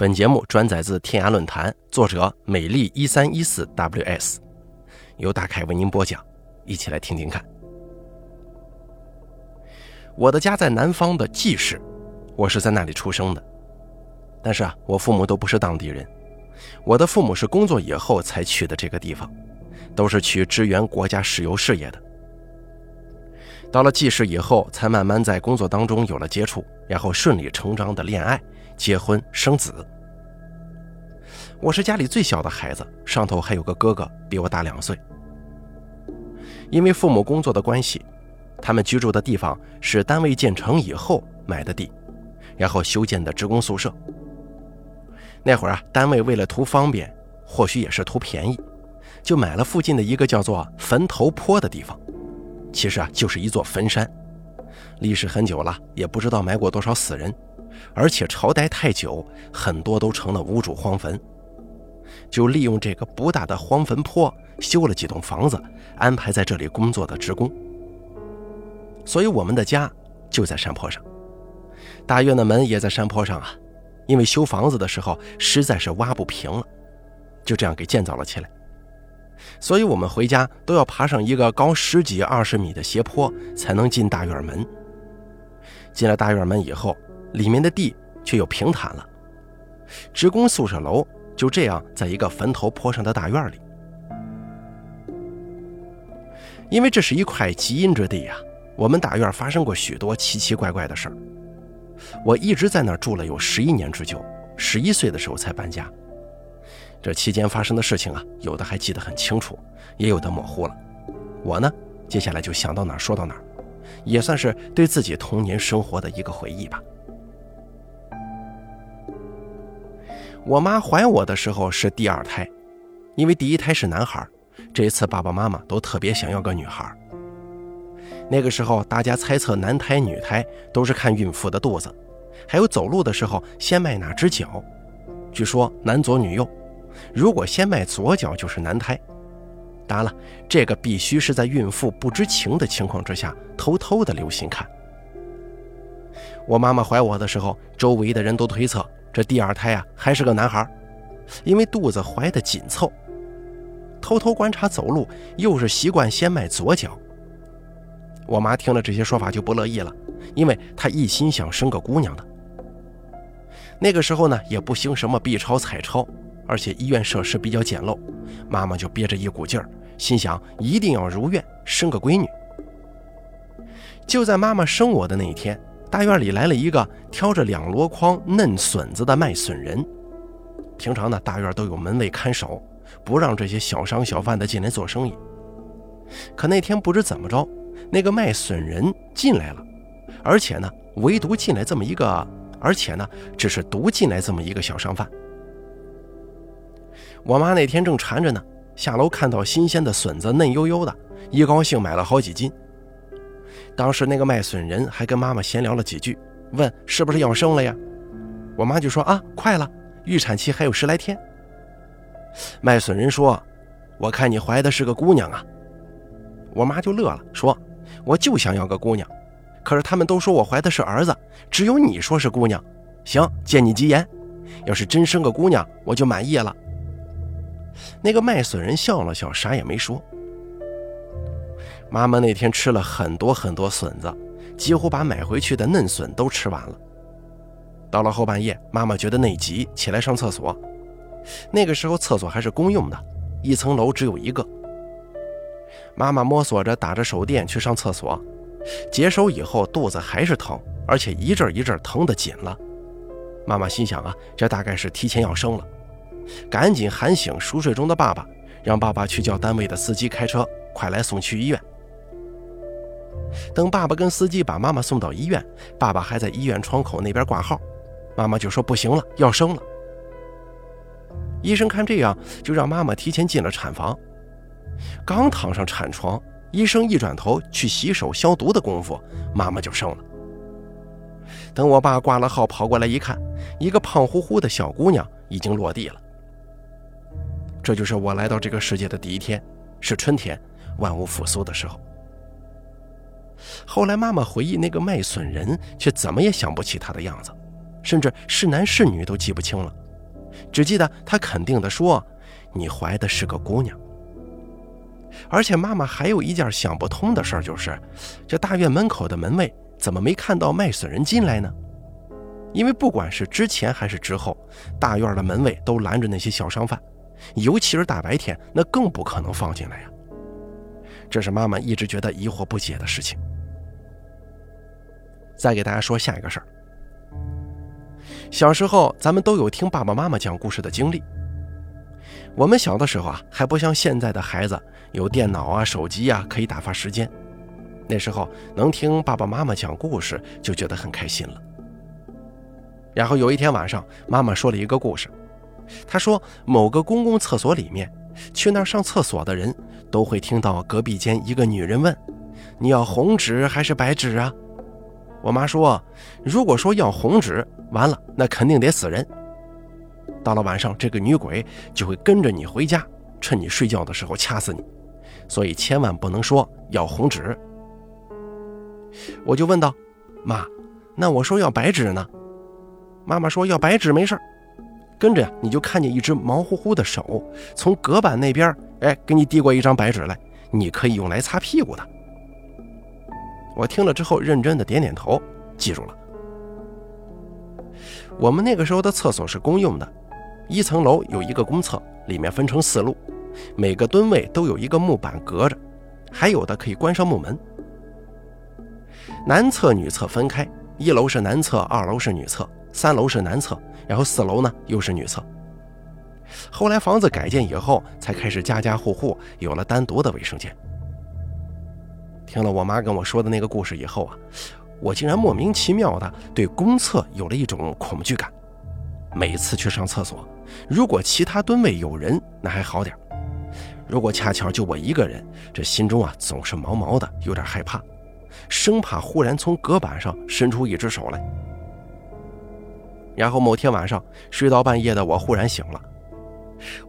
本节目转载自天涯论坛，作者美丽一三一四 ws，由大凯为您播讲，一起来听听看。我的家在南方的蓟市，我是在那里出生的，但是啊，我父母都不是当地人，我的父母是工作以后才去的这个地方，都是去支援国家石油事业的。到了蓟市以后，才慢慢在工作当中有了接触，然后顺理成章的恋爱。结婚生子，我是家里最小的孩子，上头还有个哥哥，比我大两岁。因为父母工作的关系，他们居住的地方是单位建成以后买的地，然后修建的职工宿舍。那会儿啊，单位为了图方便，或许也是图便宜，就买了附近的一个叫做坟头坡的地方，其实啊，就是一座坟山，历史很久了，也不知道埋过多少死人。而且朝代太久，很多都成了无主荒坟，就利用这个不大的荒坟坡修了几栋房子，安排在这里工作的职工。所以我们的家就在山坡上，大院的门也在山坡上啊。因为修房子的时候实在是挖不平了，就这样给建造了起来。所以我们回家都要爬上一个高十几二十米的斜坡才能进大院门。进了大院门以后。里面的地却又平坦了，职工宿舍楼就这样在一个坟头坡上的大院里。因为这是一块极阴之地呀，我们大院发生过许多奇奇怪怪的事儿。我一直在那儿住了有十一年之久，十一岁的时候才搬家。这期间发生的事情啊，有的还记得很清楚，也有的模糊了。我呢，接下来就想到哪儿说到哪儿，也算是对自己童年生活的一个回忆吧。我妈怀我的时候是第二胎，因为第一胎是男孩，这一次爸爸妈妈都特别想要个女孩。那个时候大家猜测男胎女胎都是看孕妇的肚子，还有走路的时候先迈哪只脚。据说男左女右，如果先迈左脚就是男胎。当然了，这个必须是在孕妇不知情的情况之下偷偷的留心看。我妈妈怀我的时候，周围的人都推测。这第二胎啊，还是个男孩，因为肚子怀的紧凑，偷偷观察走路，又是习惯先迈左脚。我妈听了这些说法就不乐意了，因为她一心想生个姑娘的。那个时候呢，也不兴什么 B 超、彩超，而且医院设施比较简陋，妈妈就憋着一股劲儿，心想一定要如愿生个闺女。就在妈妈生我的那一天。大院里来了一个挑着两箩筐嫩笋子的卖笋人。平常呢，大院都有门卫看守，不让这些小商小贩的进来做生意。可那天不知怎么着，那个卖笋人进来了，而且呢，唯独进来这么一个，而且呢，只是独进来这么一个小商贩。我妈那天正馋着呢，下楼看到新鲜的笋子嫩悠悠的，一高兴买了好几斤。当时那个卖笋人还跟妈妈闲聊了几句，问是不是要生了呀？我妈就说啊，快了，预产期还有十来天。卖笋人说：“我看你怀的是个姑娘啊。”我妈就乐了，说：“我就想要个姑娘，可是他们都说我怀的是儿子，只有你说是姑娘。行，借你吉言，要是真生个姑娘，我就满意了。”那个卖笋人笑了笑，啥也没说。妈妈那天吃了很多很多笋子，几乎把买回去的嫩笋都吃完了。到了后半夜，妈妈觉得内急，起来上厕所。那个时候厕所还是公用的，一层楼只有一个。妈妈摸索着打着手电去上厕所，解手以后肚子还是疼，而且一阵一阵疼得紧了。妈妈心想啊，这大概是提前要生了，赶紧喊醒熟睡中的爸爸，让爸爸去叫单位的司机开车，快来送去医院。等爸爸跟司机把妈妈送到医院，爸爸还在医院窗口那边挂号，妈妈就说不行了，要生了。医生看这样，就让妈妈提前进了产房。刚躺上产床，医生一转头去洗手消毒的功夫，妈妈就生了。等我爸挂了号跑过来一看，一个胖乎乎的小姑娘已经落地了。这就是我来到这个世界的第一天，是春天，万物复苏的时候。后来妈妈回忆，那个卖笋人却怎么也想不起他的样子，甚至是男是女都记不清了，只记得他肯定地说：“你怀的是个姑娘。”而且妈妈还有一件想不通的事儿，就是这大院门口的门卫怎么没看到卖笋人进来呢？因为不管是之前还是之后，大院的门卫都拦着那些小商贩，尤其是大白天，那更不可能放进来呀。这是妈妈一直觉得疑惑不解的事情。再给大家说下一个事儿。小时候咱们都有听爸爸妈妈讲故事的经历。我们小的时候啊，还不像现在的孩子有电脑啊、手机啊可以打发时间。那时候能听爸爸妈妈讲故事就觉得很开心了。然后有一天晚上，妈妈说了一个故事。她说，某个公共厕所里面，去那儿上厕所的人都会听到隔壁间一个女人问：“你要红纸还是白纸啊？”我妈说：“如果说要红纸，完了那肯定得死人。到了晚上，这个女鬼就会跟着你回家，趁你睡觉的时候掐死你。所以千万不能说要红纸。”我就问道：“妈，那我说要白纸呢？”妈妈说：“要白纸没事跟着呀，你就看见一只毛乎乎的手从隔板那边，哎，给你递过一张白纸来，你可以用来擦屁股的。”我听了之后，认真的点点头，记住了。我们那个时候的厕所是公用的，一层楼有一个公厕，里面分成四路，每个蹲位都有一个木板隔着，还有的可以关上木门。男厕、女厕分开，一楼是男厕，二楼是女厕，三楼是男厕，然后四楼呢又是女厕。后来房子改建以后，才开始家家户户有了单独的卫生间。听了我妈跟我说的那个故事以后啊，我竟然莫名其妙的对公厕有了一种恐惧感。每次去上厕所，如果其他蹲位有人，那还好点如果恰巧就我一个人，这心中啊总是毛毛的，有点害怕，生怕忽然从隔板上伸出一只手来。然后某天晚上睡到半夜的我忽然醒了，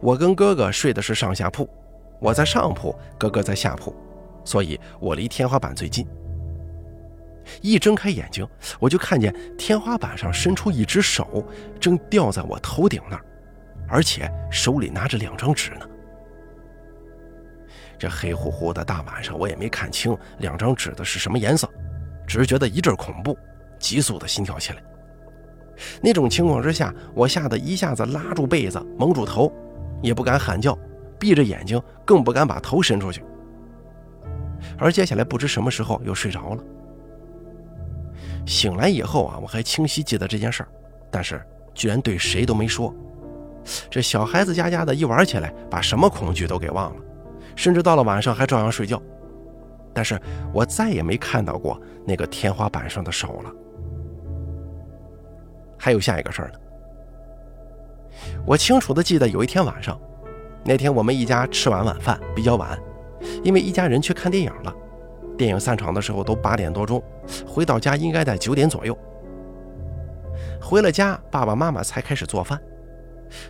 我跟哥哥睡的是上下铺，我在上铺，哥哥在下铺。所以我离天花板最近。一睁开眼睛，我就看见天花板上伸出一只手，正吊在我头顶那儿，而且手里拿着两张纸呢。这黑乎乎的大晚上，我也没看清两张纸的是什么颜色，只是觉得一阵恐怖，急速的心跳起来。那种情况之下，我吓得一下子拉住被子，蒙住头，也不敢喊叫，闭着眼睛，更不敢把头伸出去。而接下来不知什么时候又睡着了。醒来以后啊，我还清晰记得这件事儿，但是居然对谁都没说。这小孩子家家的一玩起来，把什么恐惧都给忘了，甚至到了晚上还照样睡觉。但是我再也没看到过那个天花板上的手了。还有下一个事儿呢，我清楚的记得有一天晚上，那天我们一家吃完晚饭比较晚。因为一家人去看电影了，电影散场的时候都八点多钟，回到家应该在九点左右。回了家，爸爸妈妈才开始做饭。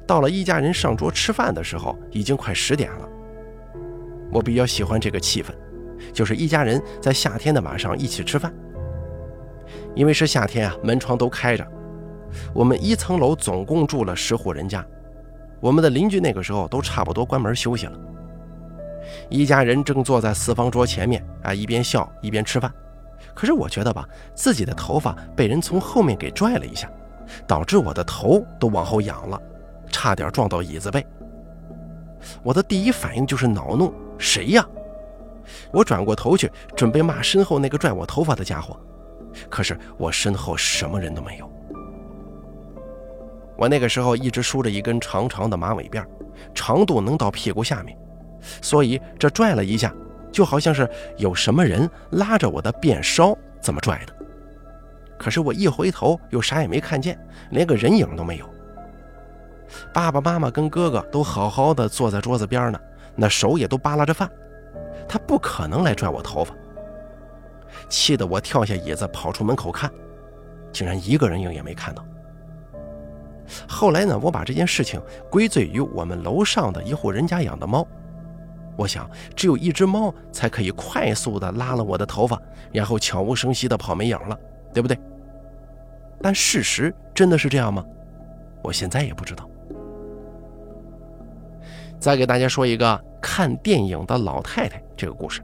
到了一家人上桌吃饭的时候，已经快十点了。我比较喜欢这个气氛，就是一家人在夏天的晚上一起吃饭。因为是夏天啊，门窗都开着。我们一层楼总共住了十户人家，我们的邻居那个时候都差不多关门休息了。一家人正坐在四方桌前面啊，一边笑一边吃饭。可是我觉得吧，自己的头发被人从后面给拽了一下，导致我的头都往后仰了，差点撞到椅子背。我的第一反应就是恼怒：“谁呀？”我转过头去，准备骂身后那个拽我头发的家伙。可是我身后什么人都没有。我那个时候一直梳着一根长长的马尾辫，长度能到屁股下面。所以这拽了一下，就好像是有什么人拉着我的辫梢这么拽的。可是我一回头又啥也没看见，连个人影都没有。爸爸妈妈跟哥哥都好好的坐在桌子边呢，那手也都扒拉着饭，他不可能来拽我头发。气得我跳下椅子跑出门口看，竟然一个人影也没看到。后来呢，我把这件事情归罪于我们楼上的一户人家养的猫。我想，只有一只猫才可以快速地拉了我的头发，然后悄无声息地跑没影了，对不对？但事实真的是这样吗？我现在也不知道。再给大家说一个看电影的老太太这个故事。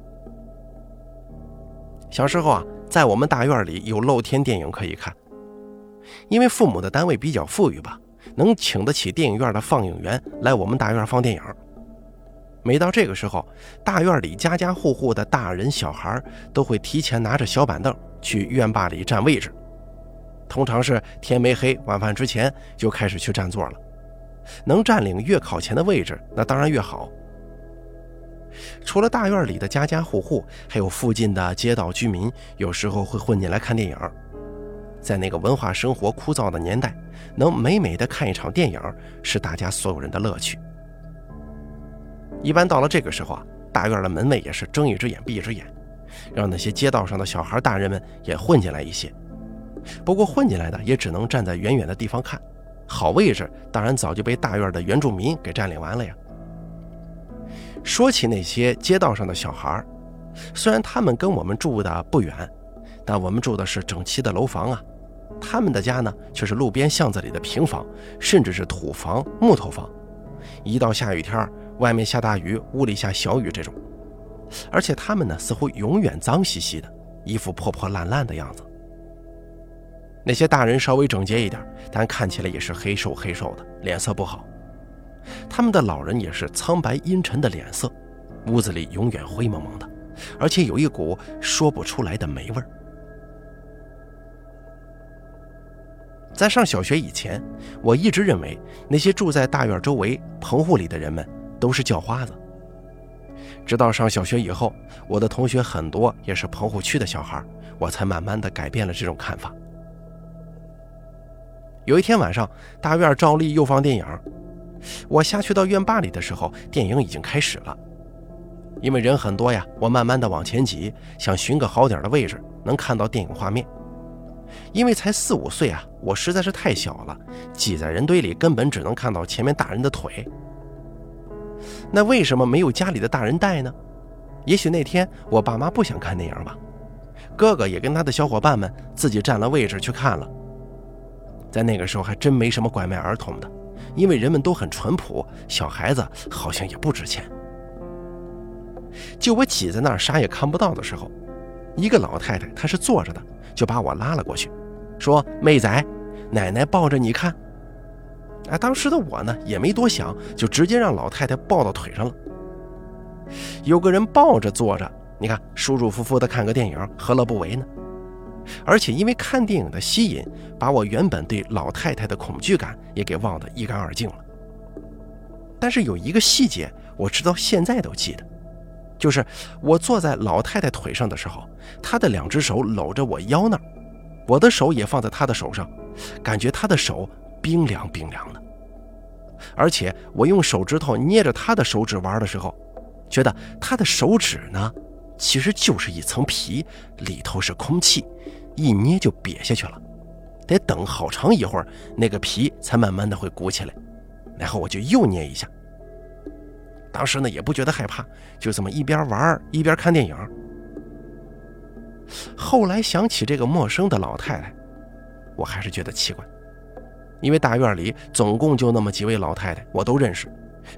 小时候啊，在我们大院里有露天电影可以看，因为父母的单位比较富裕吧，能请得起电影院的放映员来我们大院放电影。每到这个时候，大院里家家户户的大人小孩都会提前拿着小板凳去院坝里占位置，通常是天没黑，晚饭之前就开始去占座了。能占领越靠前的位置，那当然越好。除了大院里的家家户户，还有附近的街道居民，有时候会混进来看电影。在那个文化生活枯燥的年代，能美美的看一场电影，是大家所有人的乐趣。一般到了这个时候啊，大院的门卫也是睁一只眼闭一只眼，让那些街道上的小孩、大人们也混进来一些。不过混进来的也只能站在远远的地方看，好位置当然早就被大院的原住民给占领完了呀。说起那些街道上的小孩，虽然他们跟我们住的不远，但我们住的是整齐的楼房啊，他们的家呢却是路边巷子里的平房，甚至是土房、木头房。一到下雨天，外面下大雨，屋里下小雨，这种，而且他们呢似乎永远脏兮兮的，一副破破烂烂的样子。那些大人稍微整洁一点，但看起来也是黑瘦黑瘦的，脸色不好。他们的老人也是苍白阴沉的脸色，屋子里永远灰蒙蒙的，而且有一股说不出来的霉味儿。在上小学以前，我一直认为那些住在大院周围棚户里的人们都是叫花子。直到上小学以后，我的同学很多也是棚户区的小孩，我才慢慢的改变了这种看法。有一天晚上，大院照例又放电影。我下去到院坝里的时候，电影已经开始了。因为人很多呀，我慢慢的往前挤，想寻个好点的位置，能看到电影画面。因为才四五岁啊，我实在是太小了，挤在人堆里根本只能看到前面大人的腿。那为什么没有家里的大人带呢？也许那天我爸妈不想看电影吧。哥哥也跟他的小伙伴们自己占了位置去看了。在那个时候还真没什么拐卖儿童的。因为人们都很淳朴，小孩子好像也不值钱。就我挤在那儿啥也看不到的时候，一个老太太她是坐着的，就把我拉了过去，说：“妹仔，奶奶抱着你看。”啊，当时的我呢也没多想，就直接让老太太抱到腿上了。有个人抱着坐着，你看舒舒服服的看个电影，何乐不为呢？而且因为看电影的吸引，把我原本对老太太的恐惧感也给忘得一干二净了。但是有一个细节，我直到现在都记得，就是我坐在老太太腿上的时候，她的两只手搂着我腰那儿，我的手也放在她的手上，感觉她的手冰凉冰凉的。而且我用手指头捏着她的手指玩的时候，觉得她的手指呢，其实就是一层皮，里头是空气。一捏就瘪下去了，得等好长一会儿，那个皮才慢慢的会鼓起来。然后我就又捏一下。当时呢也不觉得害怕，就这么一边玩一边看电影。后来想起这个陌生的老太太，我还是觉得奇怪，因为大院里总共就那么几位老太太，我都认识，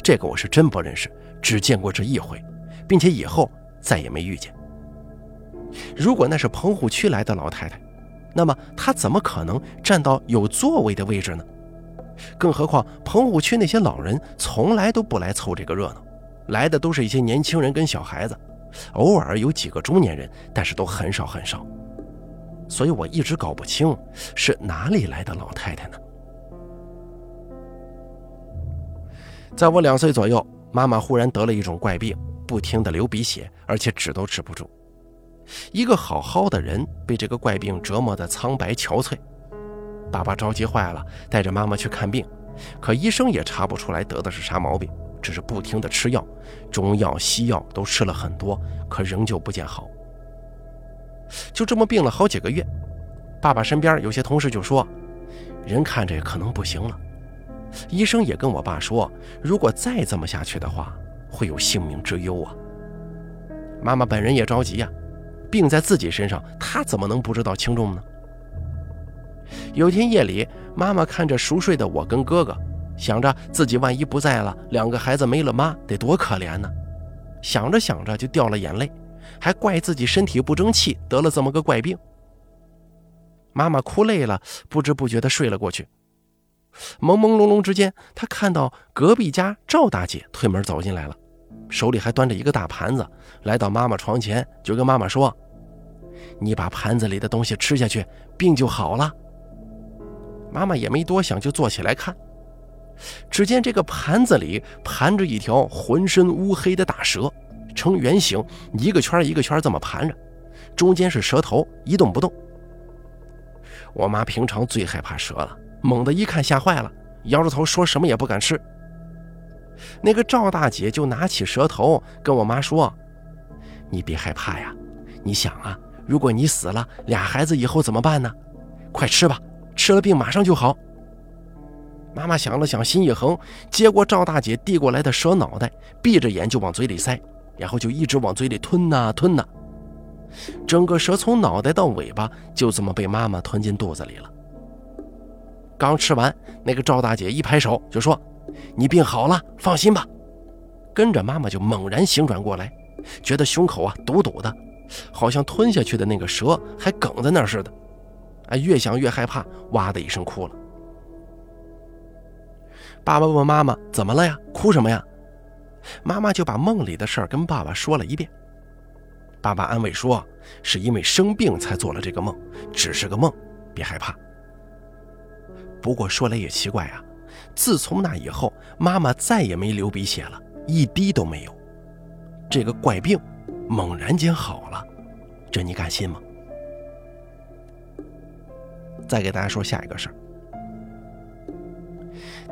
这个我是真不认识，只见过这一回，并且以后再也没遇见。如果那是棚户区来的老太太，那么她怎么可能站到有座位的位置呢？更何况棚户区那些老人从来都不来凑这个热闹，来的都是一些年轻人跟小孩子，偶尔有几个中年人，但是都很少很少。所以我一直搞不清是哪里来的老太太呢？在我两岁左右，妈妈忽然得了一种怪病，不停的流鼻血，而且止都止不住。一个好好的人被这个怪病折磨得苍白憔悴，爸爸着急坏了，带着妈妈去看病，可医生也查不出来得的是啥毛病，只是不停的吃药，中药西药都吃了很多，可仍旧不见好。就这么病了好几个月，爸爸身边有些同事就说，人看着可能不行了。医生也跟我爸说，如果再这么下去的话，会有性命之忧啊。妈妈本人也着急呀。病在自己身上，他怎么能不知道轻重呢？有天夜里，妈妈看着熟睡的我跟哥哥，想着自己万一不在了，两个孩子没了妈，得多可怜呢。想着想着就掉了眼泪，还怪自己身体不争气，得了这么个怪病。妈妈哭累了，不知不觉地睡了过去。朦朦胧胧之间，她看到隔壁家赵大姐推门走进来了，手里还端着一个大盘子，来到妈妈床前，就跟妈妈说：“你把盘子里的东西吃下去，病就好了。”妈妈也没多想，就坐起来看。只见这个盘子里盘着一条浑身乌黑的大蛇，呈圆形，一个圈一个圈这么盘着，中间是蛇头，一动不动。我妈平常最害怕蛇了，猛地一看吓坏了，摇着头说什么也不敢吃。那个赵大姐就拿起蛇头跟我妈说：“你别害怕呀，你想啊，如果你死了，俩孩子以后怎么办呢？快吃吧，吃了病马上就好。”妈妈想了想，心一横，接过赵大姐递过来的蛇脑袋，闭着眼就往嘴里塞，然后就一直往嘴里吞呐吞呐。整个蛇从脑袋到尾巴就这么被妈妈吞进肚子里了。刚吃完，那个赵大姐一拍手就说：“你病好了，放心吧。”跟着妈妈就猛然醒转过来，觉得胸口啊堵堵的，好像吞下去的那个蛇还梗在那儿似的。啊，越想越害怕，哇的一声哭了。爸爸问妈妈：“怎么了呀？哭什么呀？”妈妈就把梦里的事儿跟爸爸说了一遍。爸爸安慰说：“是因为生病才做了这个梦，只是个梦，别害怕。”不过说来也奇怪啊，自从那以后，妈妈再也没流鼻血了，一滴都没有。这个怪病猛然间好了，这你敢信吗？再给大家说下一个事儿。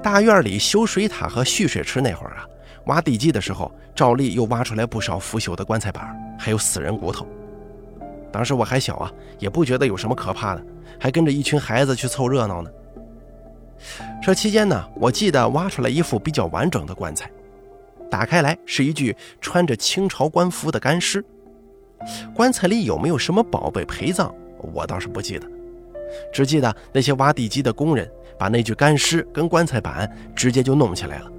大院里修水塔和蓄水池那会儿啊，挖地基的时候，照例又挖出来不少腐朽的棺材板，还有死人骨头。当时我还小啊，也不觉得有什么可怕的，还跟着一群孩子去凑热闹呢。这期间呢，我记得挖出来一副比较完整的棺材，打开来是一具穿着清朝官服的干尸。棺材里有没有什么宝贝陪葬，我倒是不记得，只记得那些挖地基的工人。把那具干尸跟棺材板直接就弄起来了，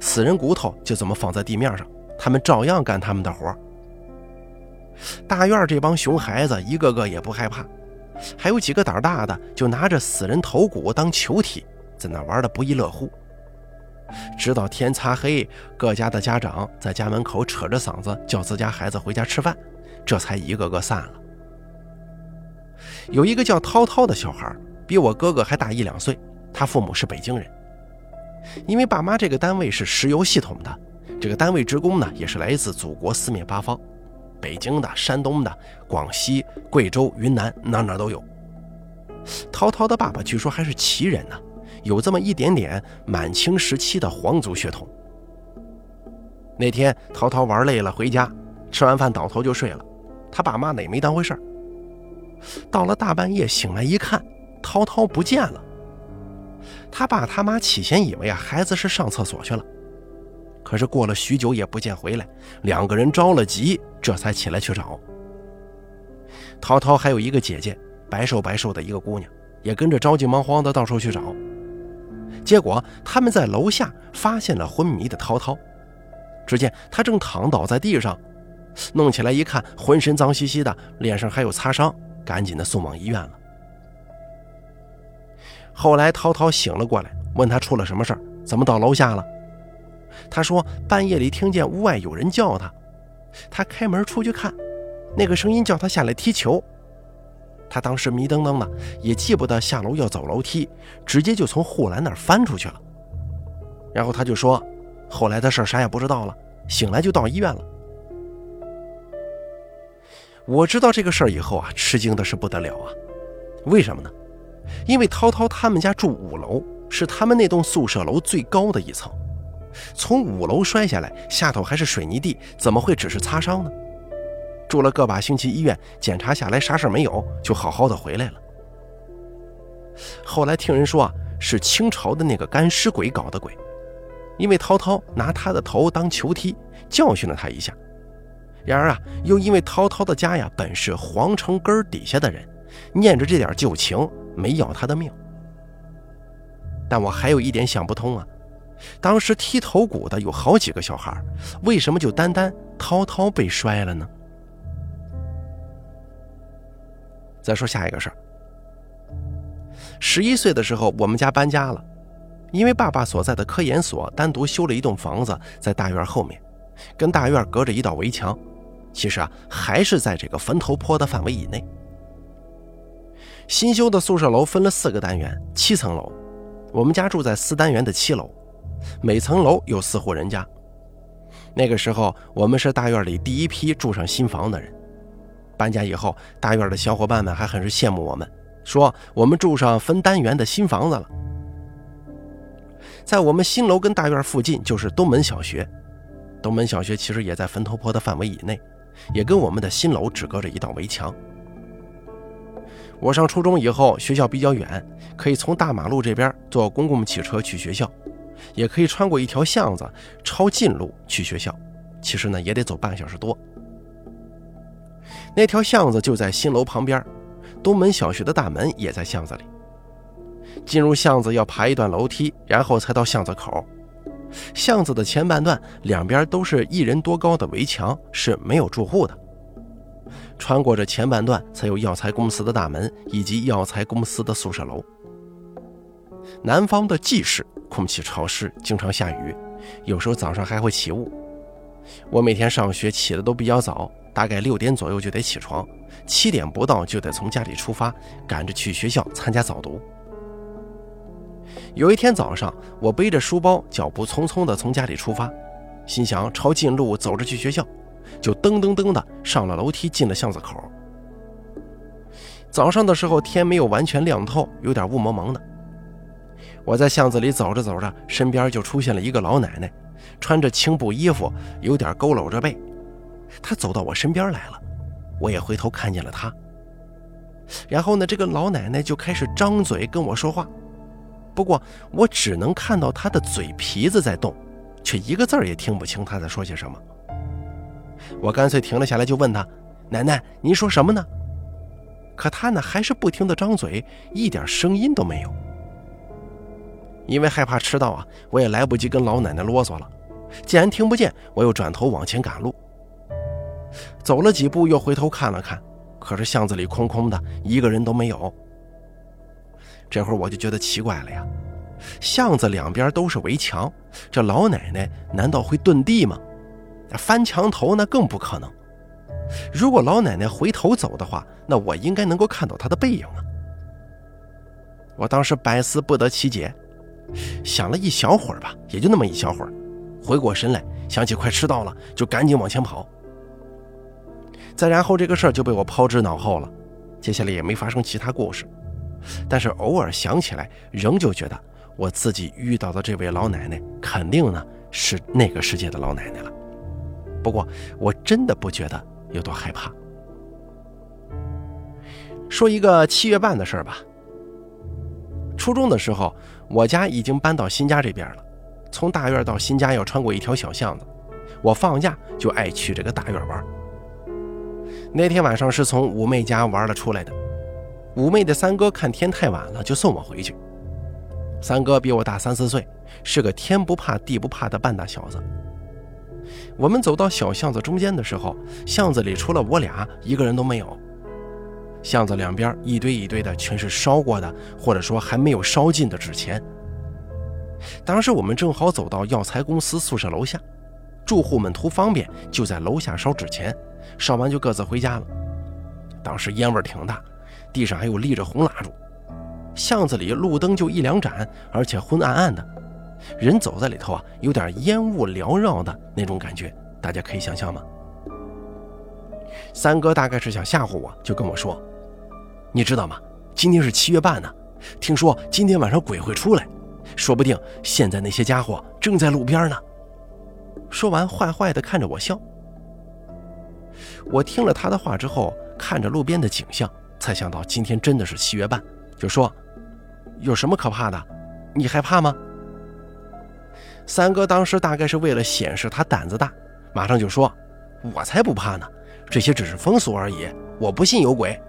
死人骨头就这么放在地面上，他们照样干他们的活。大院这帮熊孩子一个个也不害怕，还有几个胆大的就拿着死人头骨当球踢，在那玩的不亦乐乎。直到天擦黑，各家的家长在家门口扯着嗓子叫自家孩子回家吃饭，这才一个个散了。有一个叫涛涛的小孩，比我哥哥还大一两岁。他父母是北京人，因为爸妈这个单位是石油系统的，这个单位职工呢也是来自祖国四面八方，北京的、山东的、广西、贵州、云南哪哪都有。涛涛的爸爸据说还是旗人呢，有这么一点点满清时期的皇族血统。那天涛涛玩累了回家，吃完饭倒头就睡了，他爸妈呢也没当回事儿。到了大半夜醒来一看，涛涛不见了。他爸他妈起先以为啊孩子是上厕所去了，可是过了许久也不见回来，两个人着了急，这才起来去找。涛涛还有一个姐姐，白瘦白瘦的一个姑娘，也跟着着急忙慌的到处去找。结果他们在楼下发现了昏迷的涛涛，只见他正躺倒在地上，弄起来一看，浑身脏兮兮的，脸上还有擦伤，赶紧的送往医院了。后来，涛涛醒了过来，问他出了什么事儿，怎么到楼下了？他说半夜里听见屋外有人叫他，他开门出去看，那个声音叫他下来踢球。他当时迷瞪瞪的，也记不得下楼要走楼梯，直接就从护栏那儿翻出去了。然后他就说，后来的事啥也不知道了，醒来就到医院了。我知道这个事儿以后啊，吃惊的是不得了啊，为什么呢？因为涛涛他们家住五楼，是他们那栋宿舍楼最高的一层。从五楼摔下来，下头还是水泥地，怎么会只是擦伤呢？住了个把星期医院，检查下来啥事没有，就好好的回来了。后来听人说啊，是清朝的那个干尸鬼搞的鬼，因为涛涛拿他的头当球踢，教训了他一下。然而啊，又因为涛涛的家呀本是皇城根底下的人，念着这点旧情。没要他的命，但我还有一点想不通啊，当时踢头骨的有好几个小孩，为什么就单单涛涛被摔了呢？再说下一个事儿。十一岁的时候，我们家搬家了，因为爸爸所在的科研所单独修了一栋房子在大院后面，跟大院隔着一道围墙，其实啊还是在这个坟头坡的范围以内。新修的宿舍楼分了四个单元，七层楼，我们家住在四单元的七楼，每层楼有四户人家。那个时候，我们是大院里第一批住上新房的人。搬家以后，大院的小伙伴们还很是羡慕我们，说我们住上分单元的新房子了。在我们新楼跟大院附近就是东门小学，东门小学其实也在坟头坡的范围以内，也跟我们的新楼只隔着一道围墙。我上初中以后，学校比较远，可以从大马路这边坐公共汽车去学校，也可以穿过一条巷子抄近路去学校，其实呢也得走半小时多。那条巷子就在新楼旁边，东门小学的大门也在巷子里。进入巷子要爬一段楼梯，然后才到巷子口。巷子的前半段两边都是一人多高的围墙，是没有住户的。穿过这前半段，才有药材公司的大门以及药材公司的宿舍楼。南方的季室空气潮湿，经常下雨，有时候早上还会起雾。我每天上学起的都比较早。大概六点左右就得起床，七点不到就得从家里出发，赶着去学校参加早读。有一天早上，我背着书包，脚步匆匆地从家里出发，心想抄近路走着去学校，就噔噔噔地上了楼梯，进了巷子口。早上的时候，天没有完全亮透，有点雾蒙蒙的。我在巷子里走着走着，身边就出现了一个老奶奶，穿着青布衣服，有点佝偻着背。她走到我身边来了，我也回头看见了她。然后呢，这个老奶奶就开始张嘴跟我说话，不过我只能看到他的嘴皮子在动，却一个字儿也听不清他在说些什么。我干脆停了下来，就问他：“奶奶，您说什么呢？”可他呢，还是不停的张嘴，一点声音都没有。因为害怕迟到啊，我也来不及跟老奶奶啰嗦了。既然听不见，我又转头往前赶路。走了几步，又回头看了看，可是巷子里空空的，一个人都没有。这会儿我就觉得奇怪了呀，巷子两边都是围墙，这老奶奶难道会遁地吗？翻墙头那更不可能。如果老奶奶回头走的话，那我应该能够看到她的背影啊。我当时百思不得其解，想了一小会儿吧，也就那么一小会儿，回过神来，想起快迟到了，就赶紧往前跑。再然后，这个事儿就被我抛之脑后了。接下来也没发生其他故事，但是偶尔想起来，仍旧觉得我自己遇到的这位老奶奶，肯定呢是那个世界的老奶奶了。不过，我真的不觉得有多害怕。说一个七月半的事儿吧。初中的时候，我家已经搬到新家这边了，从大院到新家要穿过一条小巷子。我放假就爱去这个大院玩。那天晚上是从五妹家玩了出来的，五妹的三哥看天太晚了，就送我回去。三哥比我大三四岁，是个天不怕地不怕的半大小子。我们走到小巷子中间的时候，巷子里除了我俩，一个人都没有。巷子两边一堆一堆的，全是烧过的，或者说还没有烧尽的纸钱。当时我们正好走到药材公司宿舍楼下，住户们图方便，就在楼下烧纸钱。烧完就各自回家了。当时烟味挺大，地上还有立着红蜡烛，巷子里路灯就一两盏，而且昏暗暗的，人走在里头啊，有点烟雾缭绕的那种感觉，大家可以想象吗？三哥大概是想吓唬我，就跟我说：“你知道吗？今天是七月半呢，听说今天晚上鬼会出来，说不定现在那些家伙正在路边呢。”说完，坏坏的看着我笑。我听了他的话之后，看着路边的景象，才想到今天真的是七月半，就说：“有什么可怕的？你害怕吗？”三哥当时大概是为了显示他胆子大，马上就说：“我才不怕呢，这些只是风俗而已，我不信有鬼。”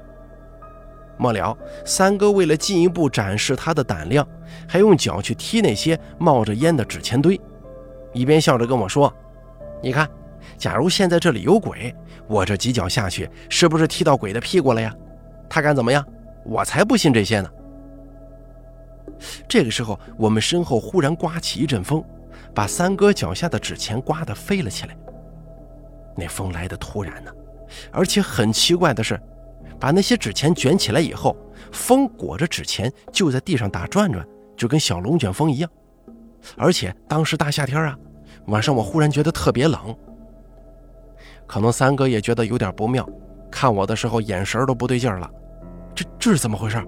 末了，三哥为了进一步展示他的胆量，还用脚去踢那些冒着烟的纸钱堆，一边笑着跟我说：“你看，假如现在这里有鬼，我这几脚下去，是不是踢到鬼的屁股了呀？他敢怎么样？我才不信这些呢！”这个时候，我们身后忽然刮起一阵风，把三哥脚下的纸钱刮得飞了起来。那风来得突然呢，而且很奇怪的是。把那些纸钱卷起来以后，风裹着纸钱就在地上打转转，就跟小龙卷风一样。而且当时大夏天啊，晚上我忽然觉得特别冷。可能三哥也觉得有点不妙，看我的时候眼神都不对劲了。这这是怎么回事？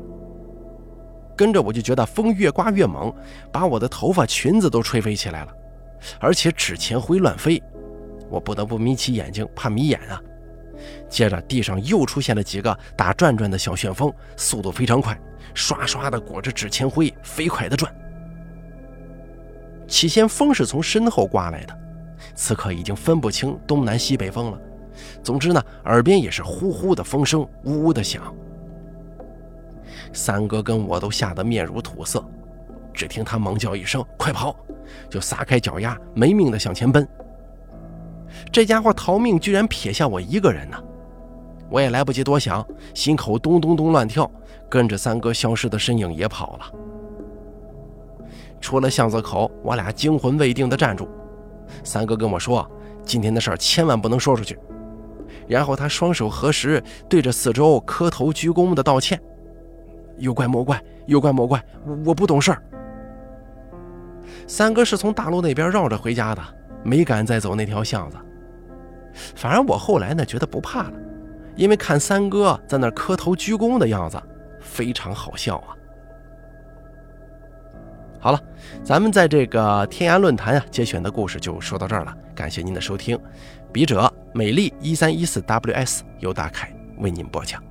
跟着我就觉得风越刮越猛，把我的头发、裙子都吹飞起来了，而且纸钱灰乱飞，我不得不眯起眼睛，怕迷眼啊。接着，地上又出现了几个打转转的小旋风，速度非常快，刷刷的裹着纸钱灰，飞快的转。起先风是从身后刮来的，此刻已经分不清东南西北风了。总之呢，耳边也是呼呼的风声，呜呜的响。三哥跟我都吓得面如土色，只听他猛叫一声：“快跑！”就撒开脚丫，没命的向前奔。这家伙逃命，居然撇下我一个人呢！我也来不及多想，心口咚咚咚乱跳，跟着三哥消失的身影也跑了。出了巷子口，我俩惊魂未定地站住。三哥跟我说：“今天的事儿千万不能说出去。”然后他双手合十，对着四周磕头鞠躬的道歉：“有怪莫怪，有怪莫怪，我不懂事儿。”三哥是从大路那边绕着回家的。没敢再走那条巷子，反而我后来呢觉得不怕了，因为看三哥在那磕头鞠躬的样子非常好笑啊。好了，咱们在这个天涯论坛啊节选的故事就说到这儿了，感谢您的收听。笔者美丽一三一四 ws 由大凯为您播讲。